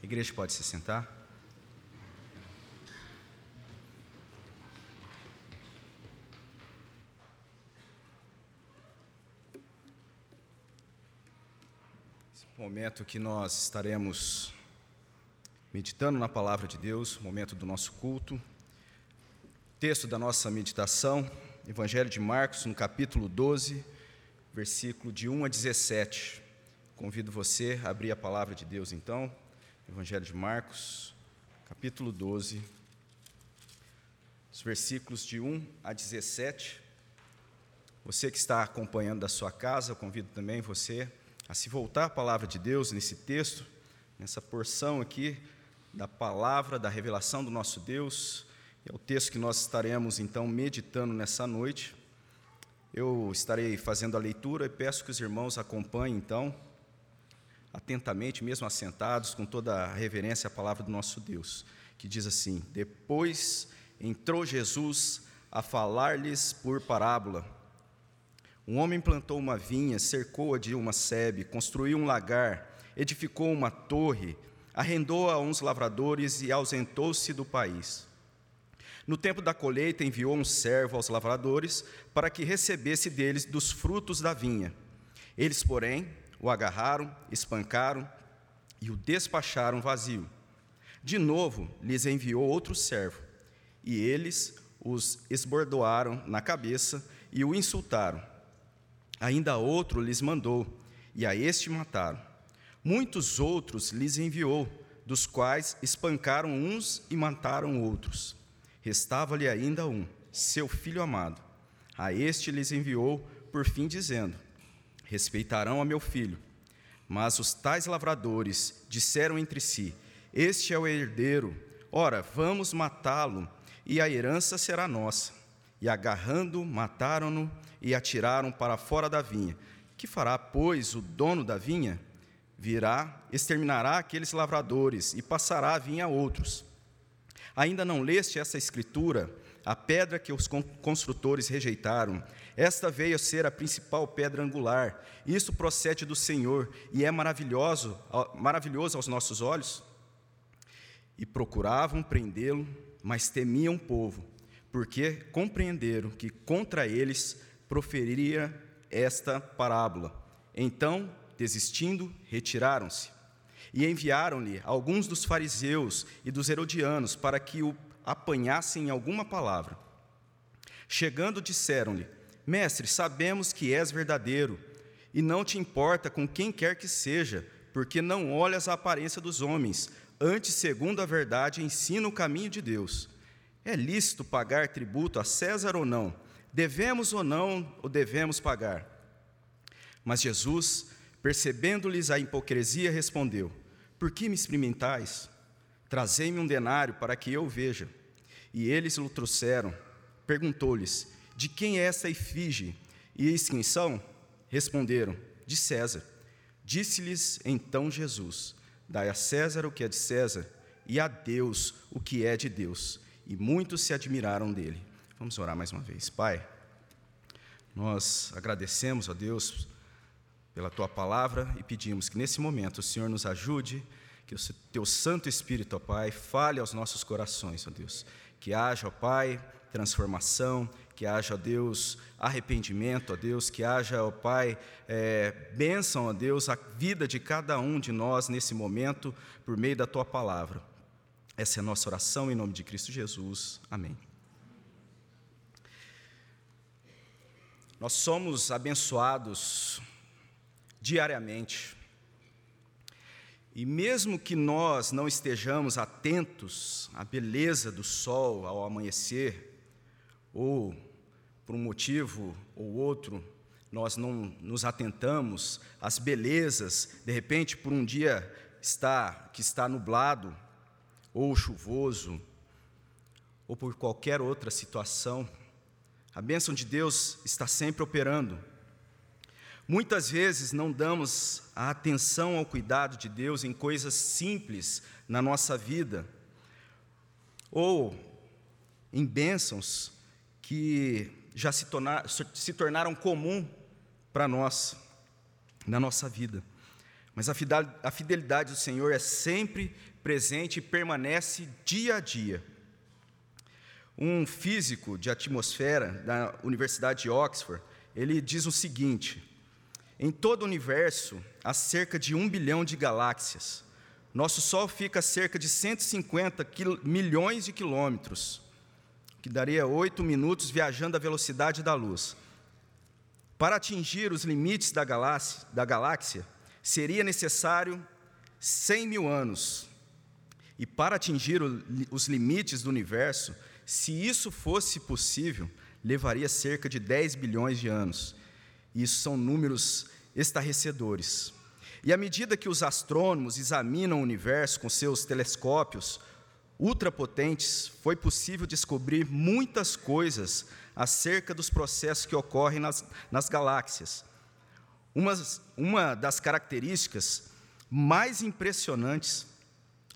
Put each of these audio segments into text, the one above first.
A igreja pode se sentar. Momento que nós estaremos meditando na palavra de Deus, momento do nosso culto. Texto da nossa meditação, Evangelho de Marcos, no capítulo 12, versículo de 1 a 17. Convido você a abrir a palavra de Deus então, Evangelho de Marcos, capítulo 12, os versículos de 1 a 17. Você que está acompanhando da sua casa, eu convido também você a se voltar à palavra de Deus nesse texto, nessa porção aqui da palavra, da revelação do nosso Deus. É o texto que nós estaremos então meditando nessa noite. Eu estarei fazendo a leitura e peço que os irmãos acompanhem então atentamente, mesmo assentados, com toda a reverência à palavra do nosso Deus, que diz assim: Depois entrou Jesus a falar-lhes por parábola. Um homem plantou uma vinha, cercou-a de uma sebe, construiu um lagar, edificou uma torre, arrendou a uns lavradores e ausentou-se do país. No tempo da colheita, enviou um servo aos lavradores para que recebesse deles dos frutos da vinha. Eles, porém, o agarraram, espancaram e o despacharam vazio. De novo lhes enviou outro servo, e eles os esbordoaram na cabeça e o insultaram. Ainda outro lhes mandou, e a este mataram. Muitos outros lhes enviou, dos quais espancaram uns e mataram outros. Restava-lhe ainda um, seu filho amado. A este lhes enviou, por fim, dizendo: respeitarão a meu filho. Mas os tais lavradores disseram entre si: Este é o herdeiro, ora, vamos matá-lo, e a herança será nossa. E agarrando, mataram-no e atiraram para fora da vinha. Que fará, pois, o dono da vinha? Virá, exterminará aqueles lavradores e passará a vinha a outros. Ainda não leste essa escritura? A pedra que os construtores rejeitaram, esta veio a ser a principal pedra angular. Isso procede do Senhor e é maravilhoso, maravilhoso aos nossos olhos. E procuravam prendê-lo, mas temiam o povo, porque compreenderam que contra eles proferiria esta parábola. Então, desistindo, retiraram-se. E enviaram-lhe alguns dos fariseus e dos herodianos para que o apanhassem alguma palavra. Chegando, disseram-lhe: Mestre, sabemos que és verdadeiro e não te importa com quem quer que seja, porque não olhas a aparência dos homens, antes, segundo a verdade, ensina o caminho de Deus. É lícito pagar tributo a César ou não? Devemos ou não o devemos pagar? Mas Jesus, percebendo-lhes a hipocrisia, respondeu: Por que me experimentais? Trazei-me um denário para que eu veja. E eles o trouxeram. Perguntou-lhes: De quem é essa efígie? E eis quem são? Responderam: De César. Disse-lhes então Jesus: Dai a César o que é de César, e a Deus o que é de Deus. E muitos se admiraram dele. Vamos orar mais uma vez. Pai, nós agradecemos a Deus pela tua palavra e pedimos que nesse momento o Senhor nos ajude que o teu Santo Espírito, ó Pai, fale aos nossos corações, ó Deus. Que haja, ó Pai, transformação, que haja, ó Deus, arrependimento, ó Deus, que haja, ó Pai, é, bênção, ó Deus, a vida de cada um de nós nesse momento, por meio da tua palavra. Essa é a nossa oração em nome de Cristo Jesus. Amém. Nós somos abençoados diariamente e mesmo que nós não estejamos atentos à beleza do sol ao amanhecer, ou por um motivo ou outro, nós não nos atentamos às belezas, de repente por um dia está que está nublado ou chuvoso, ou por qualquer outra situação, a bênção de Deus está sempre operando. Muitas vezes não damos a atenção ao cuidado de Deus em coisas simples na nossa vida, ou em bênçãos que já se, tornar, se tornaram comum para nós, na nossa vida. mas a fidelidade do Senhor é sempre presente e permanece dia a dia. Um físico de atmosfera da Universidade de Oxford, ele diz o seguinte: em todo o universo há cerca de um bilhão de galáxias. Nosso Sol fica a cerca de 150 milhões de quilômetros, que daria oito minutos viajando à velocidade da luz. Para atingir os limites da galáxia, da galáxia seria necessário 100 mil anos. E para atingir o, os limites do universo, se isso fosse possível, levaria cerca de 10 bilhões de anos. Isso são números estarrecedores. E à medida que os astrônomos examinam o universo com seus telescópios ultrapotentes, foi possível descobrir muitas coisas acerca dos processos que ocorrem nas, nas galáxias. Uma, uma das características mais impressionantes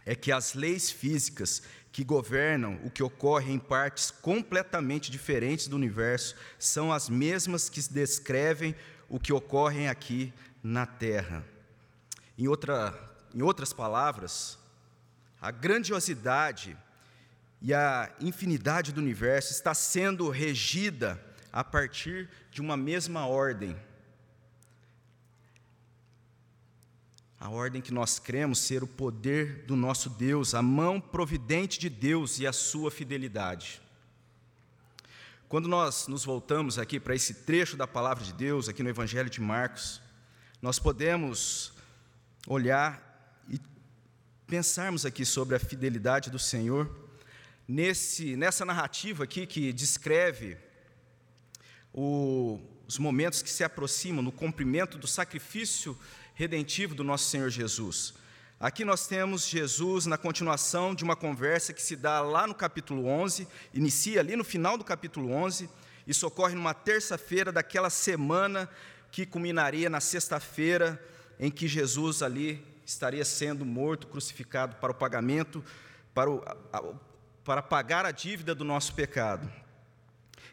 é que as leis físicas que governam o que ocorre em partes completamente diferentes do universo são as mesmas que descrevem o que ocorre aqui na Terra. Em, outra, em outras palavras, a grandiosidade e a infinidade do universo está sendo regida a partir de uma mesma ordem. A ordem que nós cremos ser o poder do nosso Deus, a mão providente de Deus e a sua fidelidade. Quando nós nos voltamos aqui para esse trecho da palavra de Deus, aqui no Evangelho de Marcos, nós podemos olhar e pensarmos aqui sobre a fidelidade do Senhor, nesse, nessa narrativa aqui que descreve o, os momentos que se aproximam no cumprimento do sacrifício redentivo do nosso Senhor Jesus. Aqui nós temos Jesus na continuação de uma conversa que se dá lá no capítulo 11, inicia ali no final do capítulo 11, isso ocorre numa terça-feira daquela semana que culminaria na sexta-feira em que Jesus ali estaria sendo morto, crucificado para o pagamento, para, o, para pagar a dívida do nosso pecado.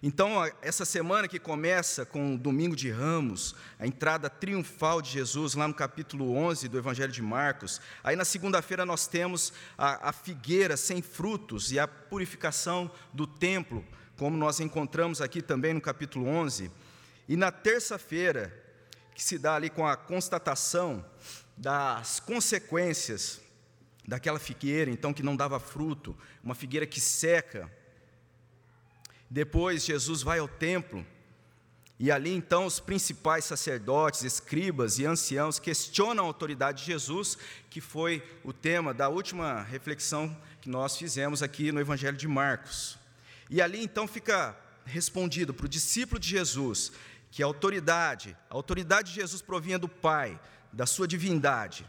Então, essa semana que começa com o domingo de Ramos, a entrada triunfal de Jesus, lá no capítulo 11 do Evangelho de Marcos, aí na segunda-feira nós temos a, a, figueira sem frutos e a purificação do templo, como nós encontramos aqui também no capítulo 11, e na terça-feira, que se dá ali com a constatação das consequências daquela figueira, então que não dava fruto, uma figueira que seca, depois Jesus vai ao templo e ali então os principais sacerdotes, escribas e anciãos questionam a autoridade de Jesus, que foi o tema da última reflexão que nós fizemos aqui no Evangelho de Marcos. E ali então fica respondido para o discípulo de Jesus que a autoridade, a autoridade de Jesus provinha do Pai, da sua divindade.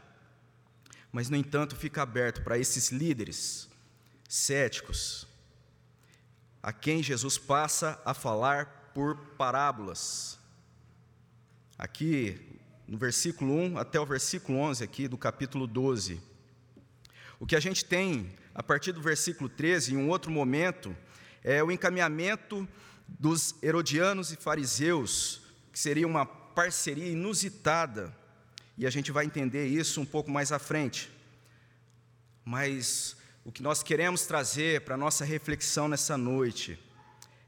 Mas no entanto fica aberto para esses líderes céticos, a quem Jesus passa a falar por parábolas. Aqui, no versículo 1 até o versículo 11, aqui do capítulo 12. O que a gente tem, a partir do versículo 13, em um outro momento, é o encaminhamento dos herodianos e fariseus, que seria uma parceria inusitada, e a gente vai entender isso um pouco mais à frente. Mas o que nós queremos trazer para a nossa reflexão nessa noite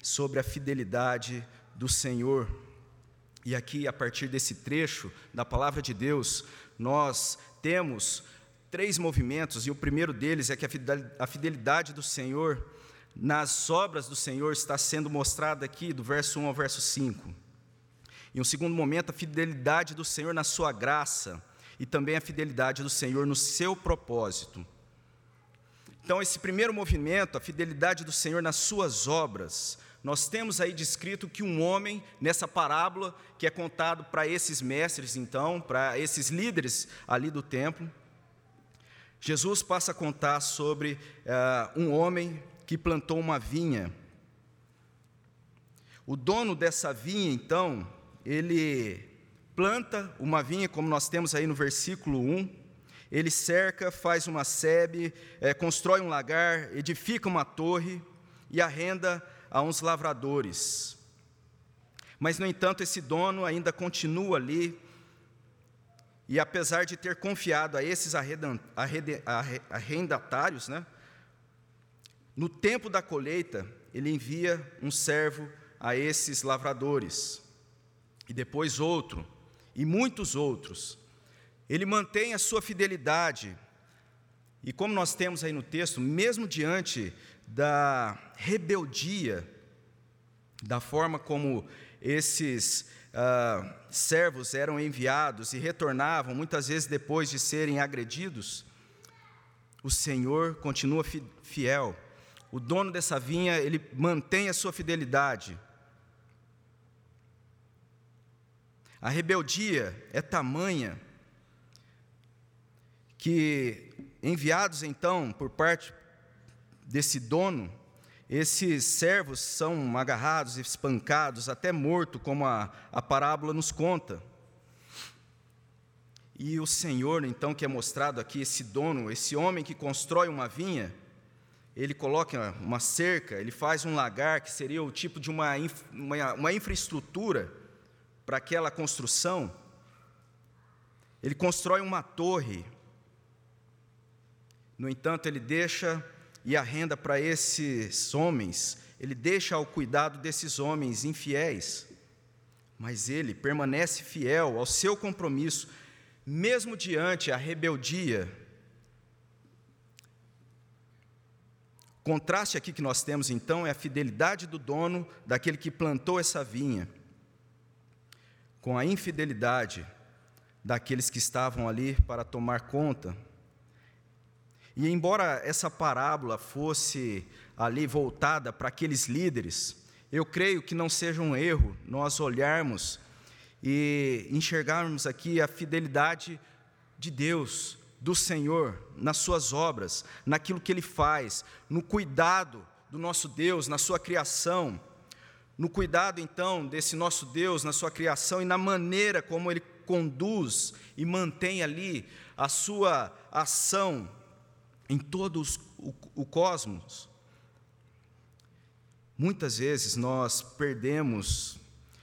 sobre a fidelidade do Senhor. E aqui, a partir desse trecho da palavra de Deus, nós temos três movimentos, e o primeiro deles é que a fidelidade do Senhor nas obras do Senhor está sendo mostrada aqui, do verso 1 ao verso 5. Em um segundo momento, a fidelidade do Senhor na sua graça e também a fidelidade do Senhor no seu propósito. Então, esse primeiro movimento, a fidelidade do Senhor nas suas obras, nós temos aí descrito que um homem, nessa parábola, que é contado para esses mestres, então, para esses líderes ali do templo, Jesus passa a contar sobre uh, um homem que plantou uma vinha. O dono dessa vinha, então, ele planta uma vinha, como nós temos aí no versículo 1, ele cerca, faz uma sebe, é, constrói um lagar, edifica uma torre e arrenda a uns lavradores. Mas, no entanto, esse dono ainda continua ali e apesar de ter confiado a esses arrendatários, né, no tempo da colheita, ele envia um servo a esses lavradores, e depois outro, e muitos outros. Ele mantém a sua fidelidade, e como nós temos aí no texto, mesmo diante da rebeldia, da forma como esses uh, servos eram enviados e retornavam, muitas vezes depois de serem agredidos, o Senhor continua fiel. O dono dessa vinha, ele mantém a sua fidelidade. A rebeldia é tamanha que, enviados então por parte desse dono, esses servos são agarrados, espancados, até morto, como a, a parábola nos conta. E o Senhor, então, que é mostrado aqui, esse dono, esse homem que constrói uma vinha, ele coloca uma cerca, ele faz um lagar, que seria o tipo de uma, uma, uma infraestrutura para aquela construção. Ele constrói uma torre. No entanto, ele deixa e a renda para esses homens, ele deixa ao cuidado desses homens infiéis, mas ele permanece fiel ao seu compromisso, mesmo diante a rebeldia. O contraste aqui que nós temos então é a fidelidade do dono, daquele que plantou essa vinha, com a infidelidade daqueles que estavam ali para tomar conta. E embora essa parábola fosse ali voltada para aqueles líderes, eu creio que não seja um erro nós olharmos e enxergarmos aqui a fidelidade de Deus, do Senhor, nas suas obras, naquilo que Ele faz, no cuidado do nosso Deus, na sua criação, no cuidado então desse nosso Deus, na sua criação e na maneira como Ele conduz e mantém ali a sua ação em todo o, o cosmos. Muitas vezes nós perdemos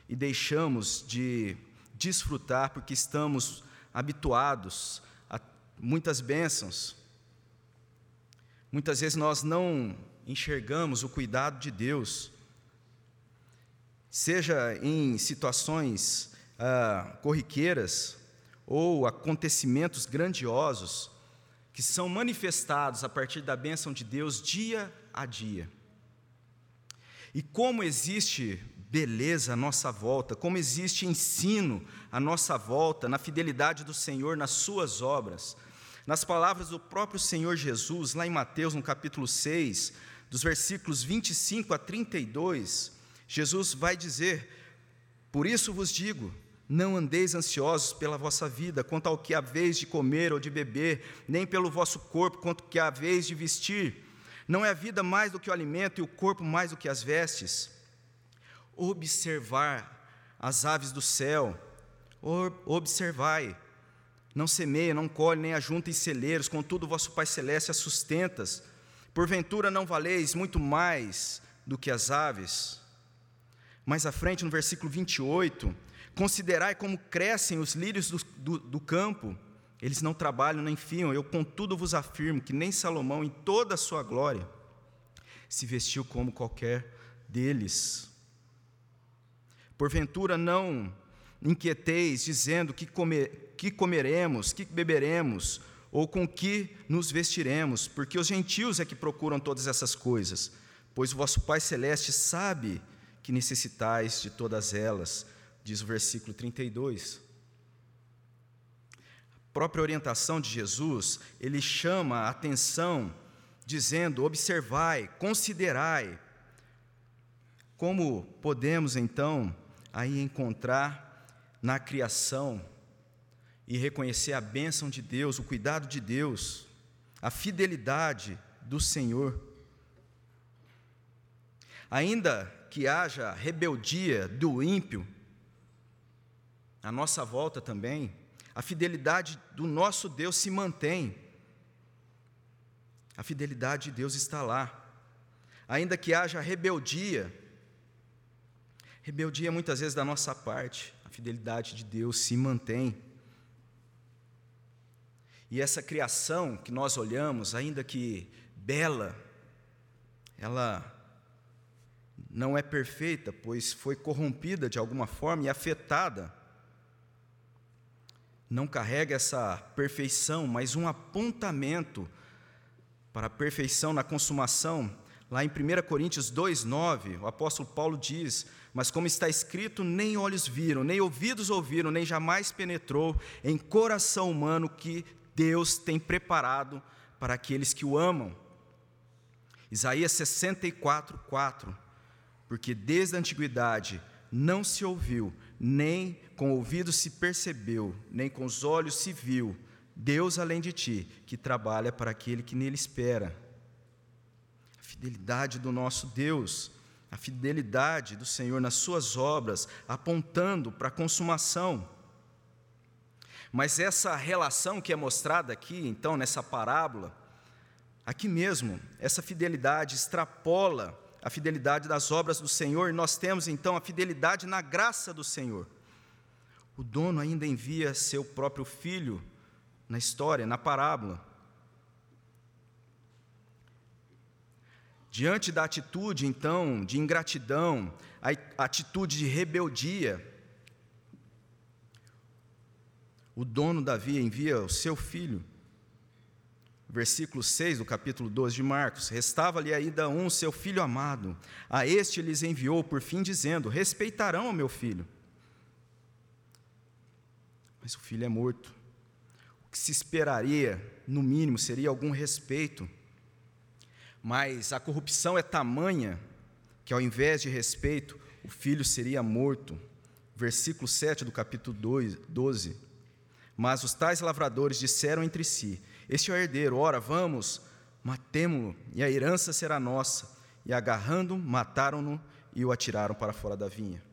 e deixamos de desfrutar porque estamos habituados a muitas bênçãos. Muitas vezes nós não enxergamos o cuidado de Deus, seja em situações ah, corriqueiras ou acontecimentos grandiosos que são manifestados a partir da bênção de Deus dia a dia. E como existe beleza à nossa volta, como existe ensino à nossa volta, na fidelidade do Senhor, nas suas obras. Nas palavras do próprio Senhor Jesus, lá em Mateus, no capítulo 6, dos versículos 25 a 32, Jesus vai dizer: Por isso vos digo, não andeis ansiosos pela vossa vida, quanto ao que haveis de comer ou de beber, nem pelo vosso corpo, quanto que haveis de vestir. Não é a vida mais do que o alimento e o corpo mais do que as vestes? Observar as aves do céu, observai, não semeia, não colhe, nem ajunta em celeiros, contudo vosso Pai Celeste as sustentas. Porventura não valeis muito mais do que as aves? Mais à frente, no versículo 28, Considerai como crescem os lírios do, do, do campo, eles não trabalham nem fiam, eu contudo vos afirmo que nem Salomão, em toda a sua glória, se vestiu como qualquer deles. Porventura não inquieteis, dizendo que, comer, que comeremos, que beberemos, ou com que nos vestiremos, porque os gentios é que procuram todas essas coisas, pois o vosso Pai Celeste sabe que necessitais de todas elas diz o versículo 32. A própria orientação de Jesus, ele chama a atenção, dizendo: observai, considerai. Como podemos então aí encontrar na criação e reconhecer a bênção de Deus, o cuidado de Deus, a fidelidade do Senhor. Ainda que haja rebeldia do ímpio, à nossa volta também, a fidelidade do nosso Deus se mantém. A fidelidade de Deus está lá. Ainda que haja rebeldia, rebeldia muitas vezes da nossa parte, a fidelidade de Deus se mantém. E essa criação que nós olhamos, ainda que bela, ela não é perfeita, pois foi corrompida de alguma forma e afetada. Não carrega essa perfeição, mas um apontamento para a perfeição na consumação. Lá em 1 Coríntios 2,9, o apóstolo Paulo diz: Mas como está escrito, nem olhos viram, nem ouvidos ouviram, nem jamais penetrou em coração humano que Deus tem preparado para aqueles que o amam. Isaías 64, 4 porque desde a antiguidade não se ouviu, nem com o ouvido se percebeu, nem com os olhos se viu, Deus além de ti, que trabalha para aquele que nele espera. A fidelidade do nosso Deus, a fidelidade do Senhor nas suas obras, apontando para a consumação. Mas essa relação que é mostrada aqui, então, nessa parábola, aqui mesmo, essa fidelidade extrapola a fidelidade das obras do Senhor, nós temos então a fidelidade na graça do Senhor. O dono ainda envia seu próprio filho na história, na parábola. Diante da atitude, então, de ingratidão, a atitude de rebeldia, o dono Davi envia o seu filho versículo 6 do capítulo 12 de Marcos: Restava-lhe ainda um, seu filho amado. A este lhes enviou por fim, dizendo: Respeitarão o meu filho. Mas o filho é morto. O que se esperaria, no mínimo, seria algum respeito. Mas a corrupção é tamanha que, ao invés de respeito, o filho seria morto. Versículo 7 do capítulo 12. Mas os tais lavradores disseram entre si: este é o herdeiro, ora, vamos, matemo-lo, e a herança será nossa. E agarrando, mataram-no e o atiraram para fora da vinha.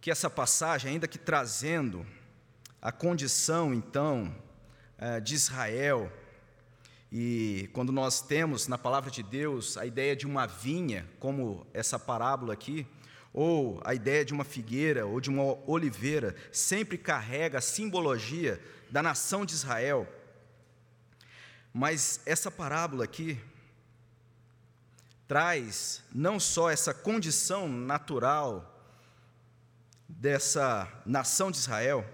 Que essa passagem, ainda que trazendo a condição, então, eh, de Israel, e quando nós temos na palavra de Deus a ideia de uma vinha, como essa parábola aqui, ou a ideia de uma figueira ou de uma oliveira, sempre carrega a simbologia da nação de Israel. Mas essa parábola aqui traz não só essa condição natural dessa nação de Israel,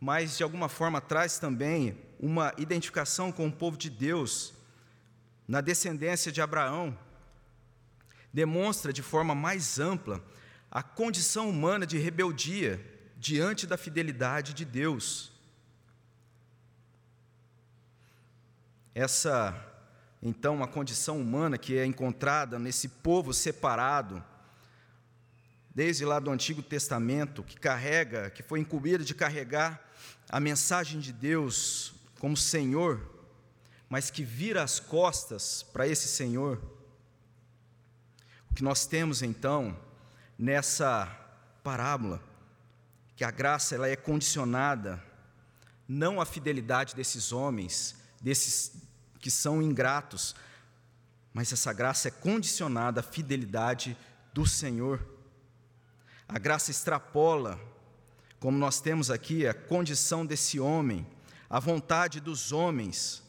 mas de alguma forma traz também uma identificação com o povo de Deus na descendência de Abraão. Demonstra de forma mais ampla a condição humana de rebeldia diante da fidelidade de Deus. Essa, então, uma condição humana que é encontrada nesse povo separado, desde lá do Antigo Testamento, que carrega, que foi incumbido de carregar a mensagem de Deus como Senhor, mas que vira as costas para esse Senhor. O que nós temos então nessa parábola, que a graça ela é condicionada não à fidelidade desses homens, desses que são ingratos, mas essa graça é condicionada à fidelidade do Senhor. A graça extrapola, como nós temos aqui, a condição desse homem, a vontade dos homens,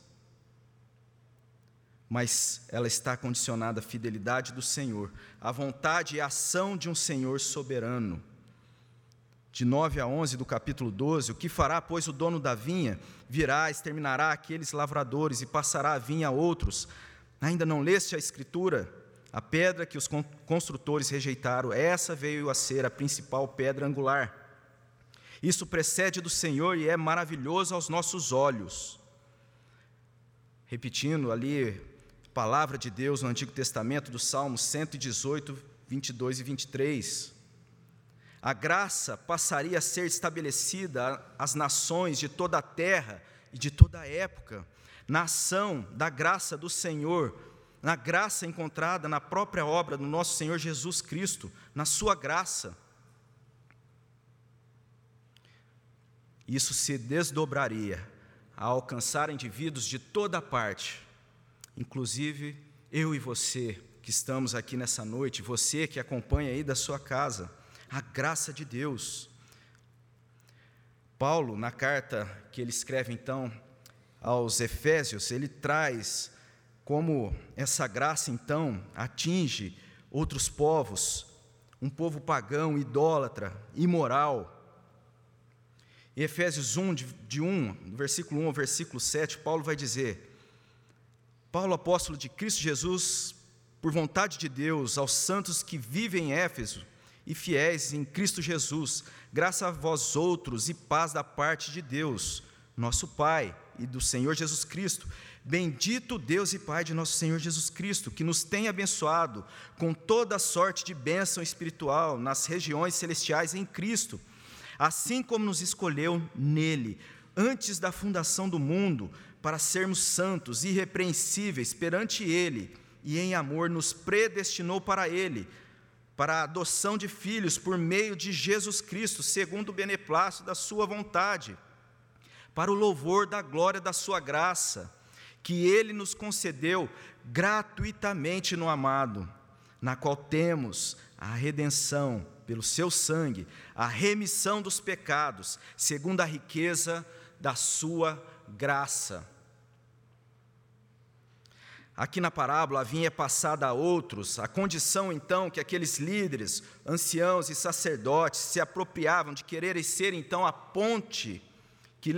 mas ela está condicionada à fidelidade do Senhor, à vontade e ação de um Senhor soberano de 9 a 11 do capítulo 12, o que fará, pois, o dono da vinha? Virá, exterminará aqueles lavradores e passará a vinha a outros. Ainda não leste a Escritura? A pedra que os construtores rejeitaram, essa veio a ser a principal pedra angular. Isso precede do Senhor e é maravilhoso aos nossos olhos. Repetindo ali, palavra de Deus no Antigo Testamento, do Salmo 118, 22 e 23 a graça passaria a ser estabelecida às nações de toda a terra e de toda a época, na ação da graça do Senhor, na graça encontrada na própria obra do nosso Senhor Jesus Cristo, na Sua graça. Isso se desdobraria a alcançar indivíduos de toda parte, inclusive eu e você que estamos aqui nessa noite, você que acompanha aí da sua casa a graça de Deus. Paulo, na carta que ele escreve então aos Efésios, ele traz como essa graça então atinge outros povos, um povo pagão, idólatra, imoral. Em Efésios 1, de 1, do versículo 1 ao versículo 7, Paulo vai dizer: Paulo, apóstolo de Cristo Jesus, por vontade de Deus, aos santos que vivem em Éfeso e fiéis em Cristo Jesus, graça a vós outros e paz da parte de Deus, nosso Pai e do Senhor Jesus Cristo. Bendito Deus e Pai de nosso Senhor Jesus Cristo, que nos tem abençoado com toda sorte de bênção espiritual nas regiões celestiais em Cristo assim como nos escolheu nele, antes da fundação do mundo, para sermos santos, irrepreensíveis perante Ele, e em amor nos predestinou para Ele, para a adoção de filhos por meio de Jesus Cristo, segundo o beneplácito da Sua vontade, para o louvor da glória da Sua graça, que Ele nos concedeu gratuitamente no amado, na qual temos a redenção pelo seu sangue, a remissão dos pecados, segundo a riqueza da sua graça. Aqui na parábola, a vinha é passada a outros, a condição então que aqueles líderes, anciãos e sacerdotes se apropriavam de quererem ser então a ponte que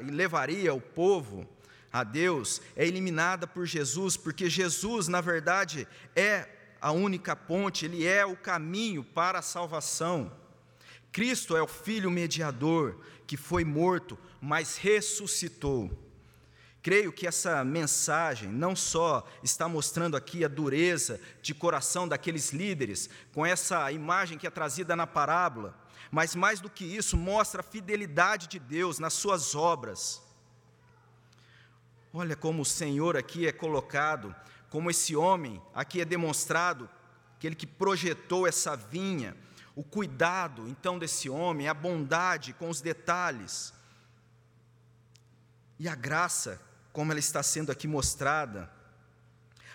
levaria o povo a Deus, é eliminada por Jesus, porque Jesus, na verdade, é a única ponte, ele é o caminho para a salvação. Cristo é o Filho mediador que foi morto, mas ressuscitou. Creio que essa mensagem não só está mostrando aqui a dureza de coração daqueles líderes, com essa imagem que é trazida na parábola, mas mais do que isso, mostra a fidelidade de Deus nas suas obras. Olha como o Senhor aqui é colocado como esse homem, aqui é demonstrado, aquele que projetou essa vinha, o cuidado então desse homem, a bondade com os detalhes, e a graça, como ela está sendo aqui mostrada,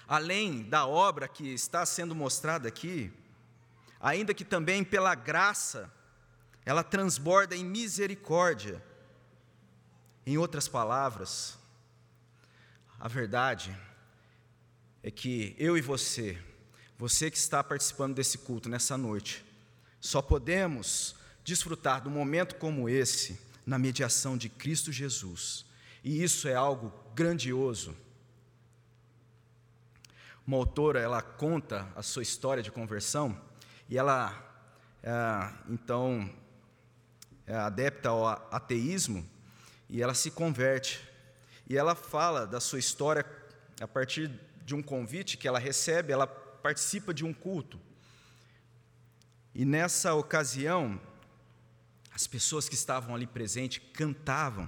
além da obra que está sendo mostrada aqui, ainda que também pela graça, ela transborda em misericórdia. Em outras palavras, a verdade é que eu e você, você que está participando desse culto nessa noite, só podemos desfrutar de um momento como esse na mediação de Cristo Jesus. E isso é algo grandioso. Uma autora, ela conta a sua história de conversão e ela, é, então, é adepta ao ateísmo e ela se converte. E ela fala da sua história a partir de um convite que ela recebe, ela participa de um culto. E nessa ocasião, as pessoas que estavam ali presentes cantavam.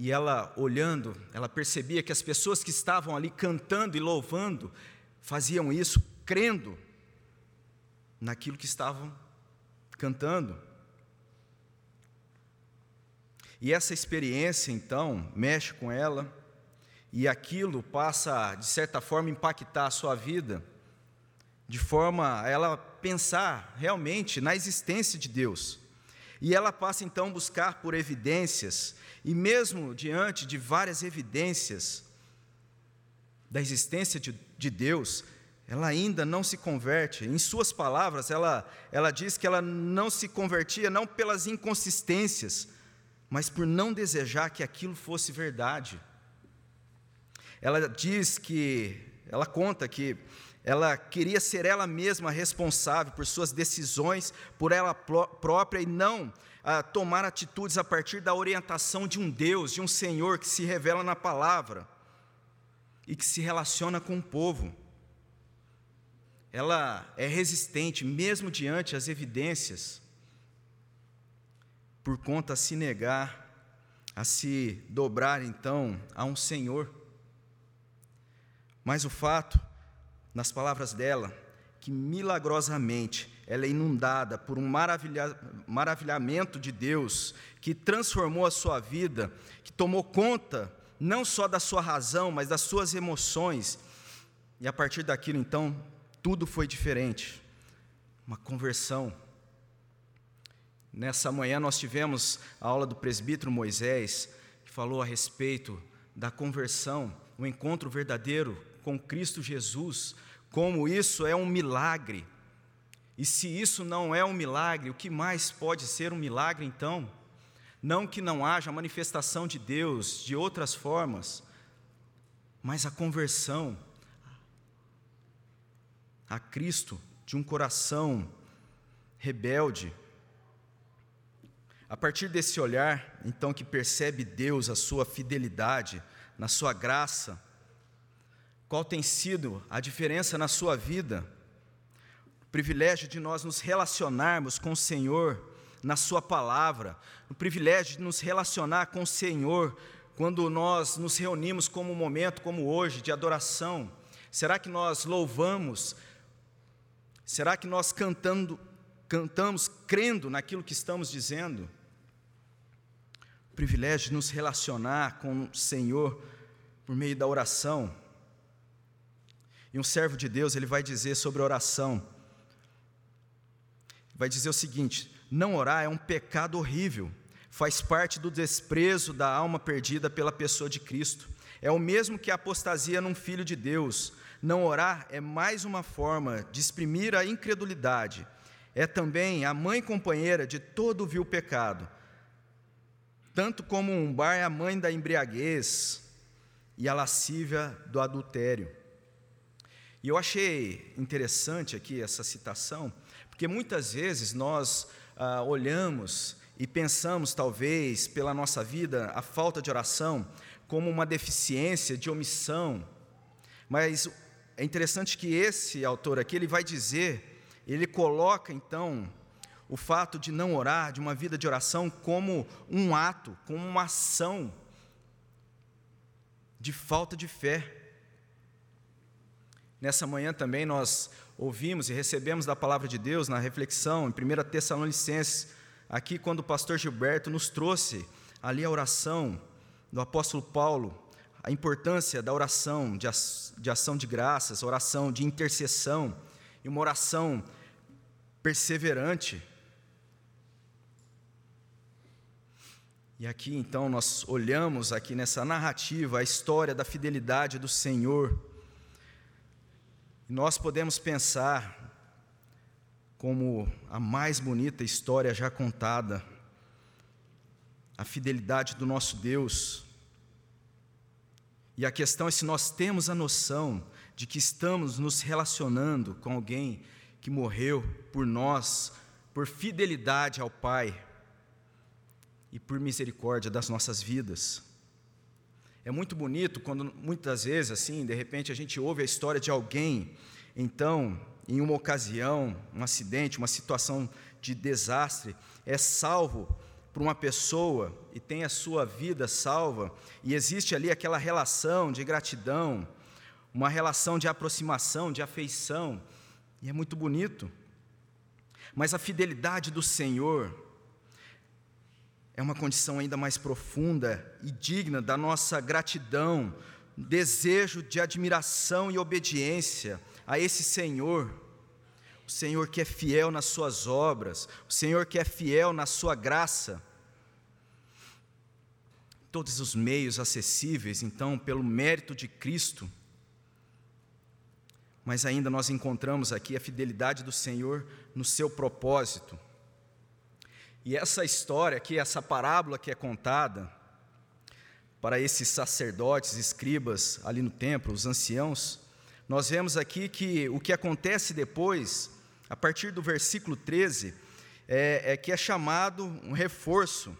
E ela, olhando, ela percebia que as pessoas que estavam ali cantando e louvando, faziam isso crendo naquilo que estavam cantando. E essa experiência, então, mexe com ela, e aquilo passa, de certa forma, impactar a sua vida, de forma a ela pensar realmente na existência de Deus. E ela passa então a buscar por evidências, e mesmo diante de várias evidências da existência de, de Deus, ela ainda não se converte. Em suas palavras, ela, ela diz que ela não se convertia não pelas inconsistências, mas por não desejar que aquilo fosse verdade. Ela diz que, ela conta que ela queria ser ela mesma responsável por suas decisões, por ela própria e não ah, tomar atitudes a partir da orientação de um Deus, de um Senhor que se revela na palavra e que se relaciona com o povo. Ela é resistente, mesmo diante as evidências, por conta a se negar, a se dobrar então a um Senhor. Mas o fato, nas palavras dela, que milagrosamente ela é inundada por um maravilha, maravilhamento de Deus que transformou a sua vida, que tomou conta não só da sua razão, mas das suas emoções. E a partir daquilo, então, tudo foi diferente. Uma conversão. Nessa manhã nós tivemos a aula do presbítero Moisés, que falou a respeito da conversão, o encontro verdadeiro com Cristo Jesus, como isso é um milagre. E se isso não é um milagre, o que mais pode ser um milagre então? Não que não haja manifestação de Deus de outras formas, mas a conversão a Cristo de um coração rebelde. A partir desse olhar, então, que percebe Deus, a sua fidelidade, na sua graça, qual tem sido a diferença na sua vida? O privilégio de nós nos relacionarmos com o Senhor na Sua palavra, o privilégio de nos relacionar com o Senhor quando nós nos reunimos como um momento como hoje de adoração. Será que nós louvamos? Será que nós cantando, cantamos crendo naquilo que estamos dizendo? O privilégio de nos relacionar com o Senhor por meio da oração. E um servo de Deus, ele vai dizer sobre oração. Vai dizer o seguinte: não orar é um pecado horrível, faz parte do desprezo da alma perdida pela pessoa de Cristo. É o mesmo que a apostasia num filho de Deus. Não orar é mais uma forma de exprimir a incredulidade. É também a mãe companheira de todo o vil pecado. Tanto como um bar é a mãe da embriaguez e a lascívia do adultério. E eu achei interessante aqui essa citação, porque muitas vezes nós ah, olhamos e pensamos, talvez, pela nossa vida, a falta de oração como uma deficiência de omissão, mas é interessante que esse autor aqui, ele vai dizer, ele coloca então o fato de não orar, de uma vida de oração, como um ato, como uma ação de falta de fé. Nessa manhã também nós ouvimos e recebemos da palavra de Deus na reflexão em 1 Tessalonicenses, aqui quando o pastor Gilberto nos trouxe ali a oração do apóstolo Paulo, a importância da oração, de, ação de graças, oração de intercessão, e uma oração perseverante. E aqui então nós olhamos aqui nessa narrativa a história da fidelidade do Senhor nós podemos pensar como a mais bonita história já contada, a fidelidade do nosso Deus. E a questão é se nós temos a noção de que estamos nos relacionando com alguém que morreu por nós, por fidelidade ao Pai e por misericórdia das nossas vidas. É muito bonito quando muitas vezes assim, de repente a gente ouve a história de alguém, então, em uma ocasião, um acidente, uma situação de desastre, é salvo por uma pessoa e tem a sua vida salva, e existe ali aquela relação de gratidão, uma relação de aproximação, de afeição, e é muito bonito. Mas a fidelidade do Senhor, é uma condição ainda mais profunda e digna da nossa gratidão, desejo de admiração e obediência a esse Senhor. O Senhor que é fiel nas suas obras, o Senhor que é fiel na sua graça. Todos os meios acessíveis, então, pelo mérito de Cristo. Mas ainda nós encontramos aqui a fidelidade do Senhor no seu propósito. E essa história aqui, essa parábola que é contada para esses sacerdotes, escribas ali no templo, os anciãos, nós vemos aqui que o que acontece depois, a partir do versículo 13, é, é que é chamado um reforço.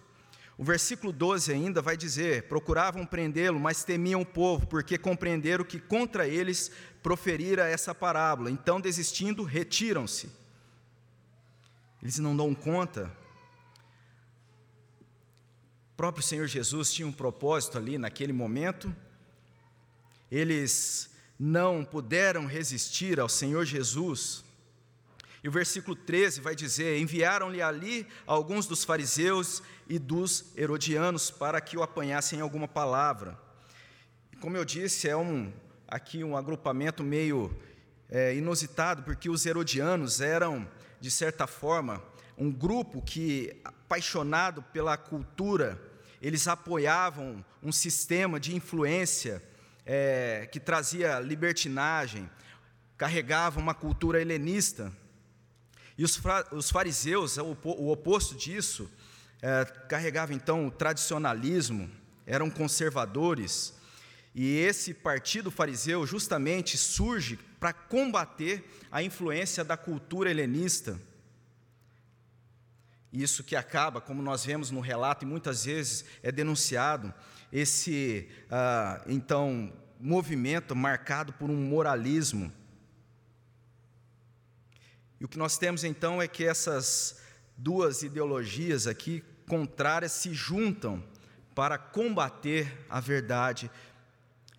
O versículo 12 ainda vai dizer: procuravam prendê-lo, mas temiam o povo, porque compreenderam que contra eles proferira essa parábola. Então, desistindo, retiram-se. Eles não dão conta próprio Senhor Jesus tinha um propósito ali naquele momento. Eles não puderam resistir ao Senhor Jesus. E o versículo 13 vai dizer: Enviaram-lhe ali alguns dos fariseus e dos herodianos para que o apanhassem em alguma palavra. Como eu disse, é um, aqui um agrupamento meio é, inusitado, porque os herodianos eram, de certa forma, um grupo que, apaixonado pela cultura, eles apoiavam um sistema de influência é, que trazia libertinagem, carregava uma cultura helenista. E os, os fariseus, o oposto disso, é, carregava então o tradicionalismo, eram conservadores, e esse partido fariseu justamente surge para combater a influência da cultura helenista. Isso que acaba, como nós vemos no relato, e muitas vezes é denunciado, esse, ah, então, movimento marcado por um moralismo. E o que nós temos então é que essas duas ideologias aqui contrárias se juntam para combater a verdade,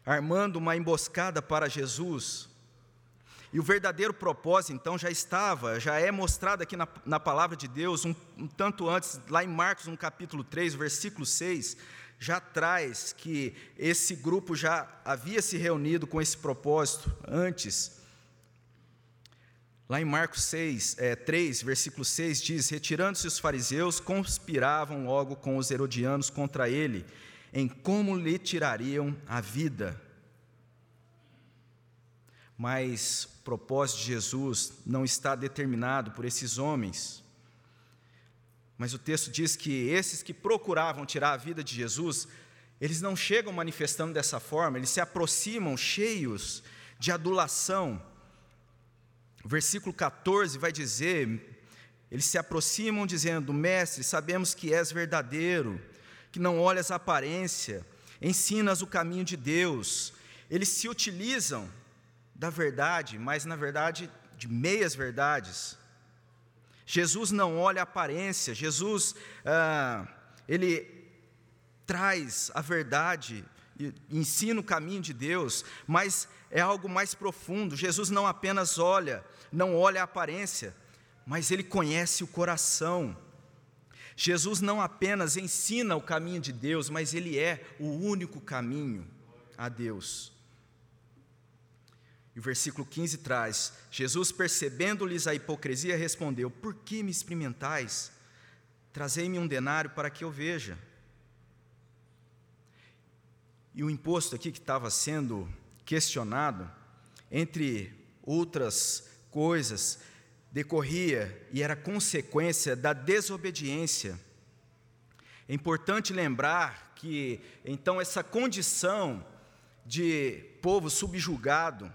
armando uma emboscada para Jesus. E o verdadeiro propósito, então, já estava, já é mostrado aqui na, na palavra de Deus, um, um tanto antes, lá em Marcos, no capítulo 3, versículo 6, já traz que esse grupo já havia se reunido com esse propósito antes. Lá em Marcos 6, é, 3, versículo 6, diz: Retirando-se os fariseus, conspiravam logo com os herodianos contra ele, em como lhe tirariam a vida. Mas o propósito de Jesus não está determinado por esses homens. Mas o texto diz que esses que procuravam tirar a vida de Jesus, eles não chegam manifestando dessa forma, eles se aproximam cheios de adulação o versículo 14 vai dizer: eles se aproximam dizendo: Mestre, sabemos que és verdadeiro, que não olhas a aparência, ensinas o caminho de Deus. Eles se utilizam da verdade, mas na verdade de meias verdades. Jesus não olha a aparência, Jesus, ah, ele traz a verdade, ensina o caminho de Deus, mas é algo mais profundo. Jesus não apenas olha, não olha a aparência, mas ele conhece o coração. Jesus não apenas ensina o caminho de Deus, mas ele é o único caminho a Deus. E o versículo 15 traz: Jesus, percebendo-lhes a hipocrisia, respondeu: Por que me experimentais? Trazei-me um denário para que eu veja. E o imposto aqui que estava sendo questionado, entre outras coisas, decorria e era consequência da desobediência. É importante lembrar que, então, essa condição de povo subjugado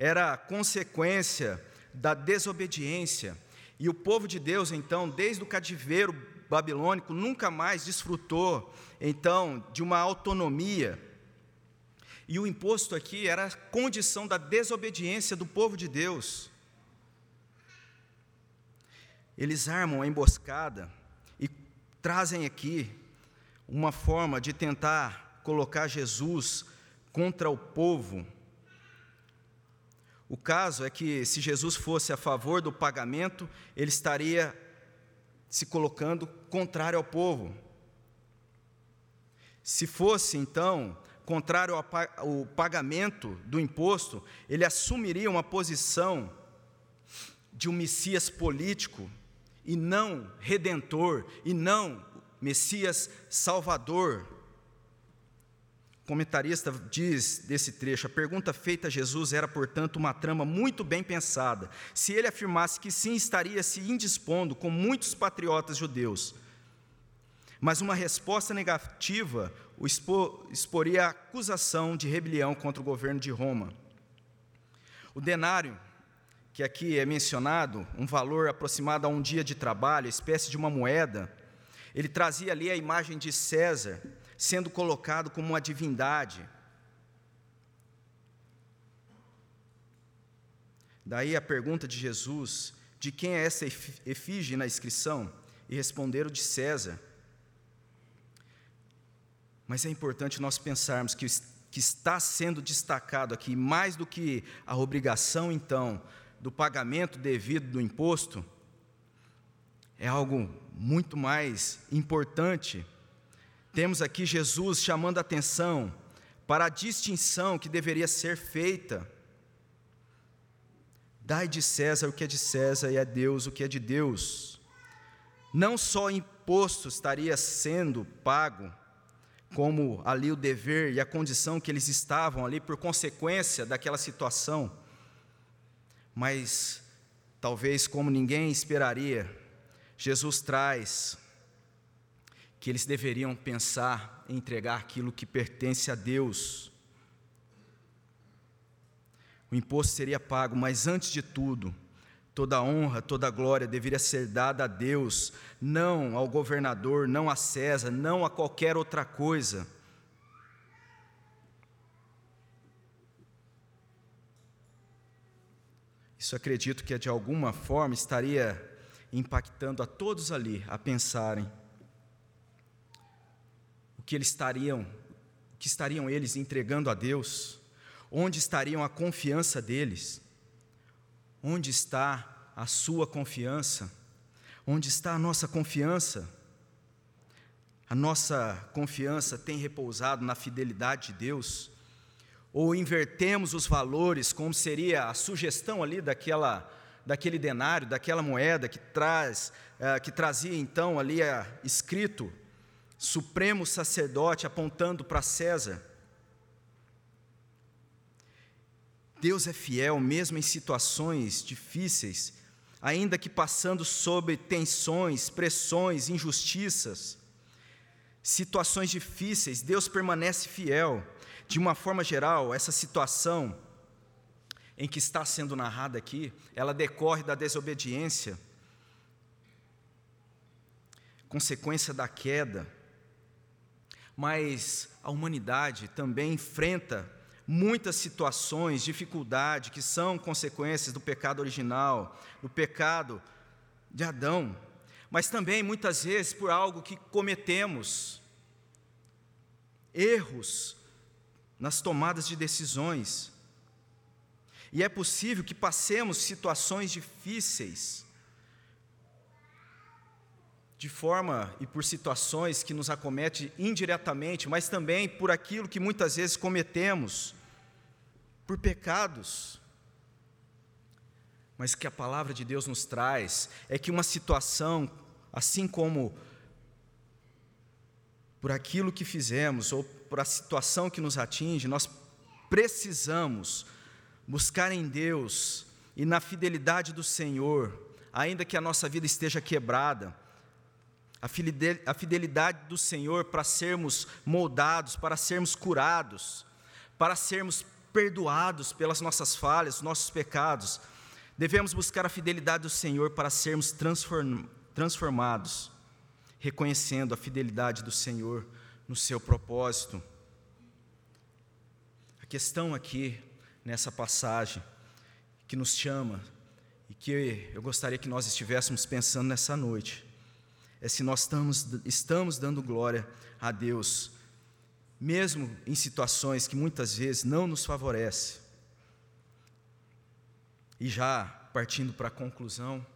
era consequência da desobediência. E o povo de Deus, então, desde o cativeiro babilônico, nunca mais desfrutou, então, de uma autonomia e o imposto aqui era a condição da desobediência do povo de Deus. Eles armam a emboscada e trazem aqui uma forma de tentar colocar Jesus contra o povo. O caso é que, se Jesus fosse a favor do pagamento, ele estaria se colocando contrário ao povo. Se fosse, então, contrário ao pagamento do imposto, ele assumiria uma posição de um Messias político e não redentor, e não Messias salvador. Comentarista diz desse trecho: a pergunta feita a Jesus era, portanto, uma trama muito bem pensada. Se ele afirmasse que sim, estaria se indispondo com muitos patriotas judeus. Mas uma resposta negativa o exporia a acusação de rebelião contra o governo de Roma. O denário, que aqui é mencionado, um valor aproximado a um dia de trabalho, espécie de uma moeda, ele trazia ali a imagem de César, sendo colocado como uma divindade. Daí a pergunta de Jesus: de quem é essa efígie na inscrição? E responderam de César. Mas é importante nós pensarmos que, que está sendo destacado aqui, mais do que a obrigação, então, do pagamento devido do imposto, é algo muito mais importante. Temos aqui Jesus chamando a atenção para a distinção que deveria ser feita. Dai de César o que é de César e a Deus o que é de Deus. não só imposto estaria sendo pago, como ali o dever e a condição que eles estavam ali por consequência daquela situação, mas talvez como ninguém esperaria, Jesus traz que eles deveriam pensar em entregar aquilo que pertence a Deus. O imposto seria pago, mas antes de tudo, toda honra, toda glória deveria ser dada a Deus, não ao governador, não a César, não a qualquer outra coisa. Isso acredito que de alguma forma estaria impactando a todos ali a pensarem que eles estariam, que estariam eles entregando a Deus, onde estariam a confiança deles. Onde está a sua confiança? Onde está a nossa confiança? A nossa confiança tem repousado na fidelidade de Deus? Ou invertemos os valores, como seria a sugestão ali daquela, daquele denário, daquela moeda que traz, eh, que trazia então ali eh, escrito Supremo Sacerdote apontando para César? Deus é fiel mesmo em situações difíceis, ainda que passando sob tensões, pressões, injustiças. Situações difíceis, Deus permanece fiel. De uma forma geral, essa situação em que está sendo narrada aqui, ela decorre da desobediência, consequência da queda. Mas a humanidade também enfrenta muitas situações, dificuldade, que são consequências do pecado original, do pecado de Adão, mas também muitas vezes por algo que cometemos, erros nas tomadas de decisões. E é possível que passemos situações difíceis, de forma e por situações que nos acomete indiretamente, mas também por aquilo que muitas vezes cometemos por pecados. Mas que a palavra de Deus nos traz é que uma situação, assim como por aquilo que fizemos ou por a situação que nos atinge, nós precisamos buscar em Deus e na fidelidade do Senhor, ainda que a nossa vida esteja quebrada, a fidelidade do Senhor para sermos moldados, para sermos curados, para sermos perdoados pelas nossas falhas, nossos pecados, devemos buscar a fidelidade do Senhor para sermos transformados, reconhecendo a fidelidade do Senhor no seu propósito. A questão aqui, nessa passagem, que nos chama e que eu gostaria que nós estivéssemos pensando nessa noite, é se nós estamos, estamos dando glória a Deus mesmo em situações que muitas vezes não nos favorecem. E já partindo para a conclusão,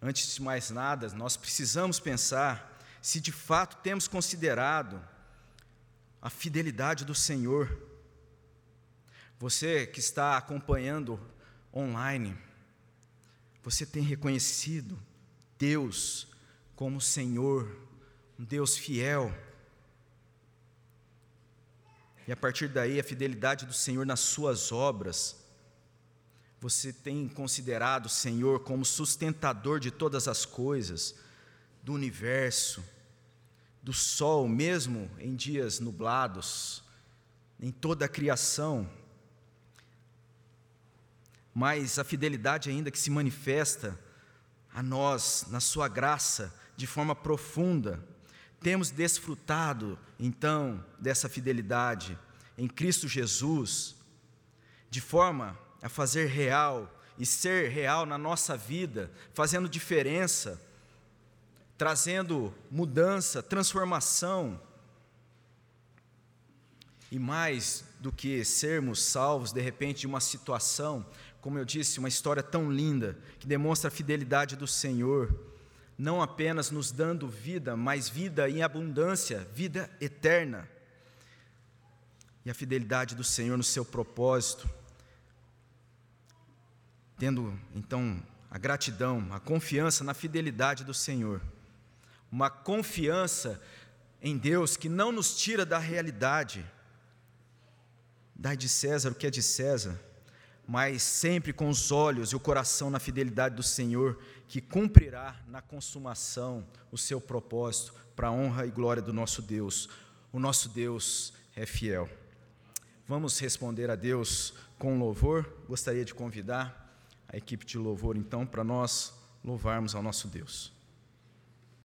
antes de mais nada, nós precisamos pensar se de fato temos considerado a fidelidade do Senhor. Você que está acompanhando online, você tem reconhecido Deus como Senhor um Deus fiel. E a partir daí, a fidelidade do Senhor nas suas obras. Você tem considerado o Senhor como sustentador de todas as coisas, do universo, do sol, mesmo em dias nublados, em toda a criação. Mas a fidelidade ainda que se manifesta a nós, na Sua graça, de forma profunda, temos desfrutado, então, dessa fidelidade em Cristo Jesus, de forma a fazer real e ser real na nossa vida, fazendo diferença, trazendo mudança, transformação. E mais do que sermos salvos de repente de uma situação, como eu disse, uma história tão linda que demonstra a fidelidade do Senhor não apenas nos dando vida, mas vida em abundância, vida eterna. E a fidelidade do Senhor no seu propósito, tendo então a gratidão, a confiança na fidelidade do Senhor. Uma confiança em Deus que não nos tira da realidade. Dai de César o que é de César, mas sempre com os olhos e o coração na fidelidade do Senhor, que cumprirá na consumação o seu propósito para a honra e glória do nosso Deus. O nosso Deus é fiel. Vamos responder a Deus com louvor. Gostaria de convidar a equipe de louvor, então, para nós louvarmos ao nosso Deus.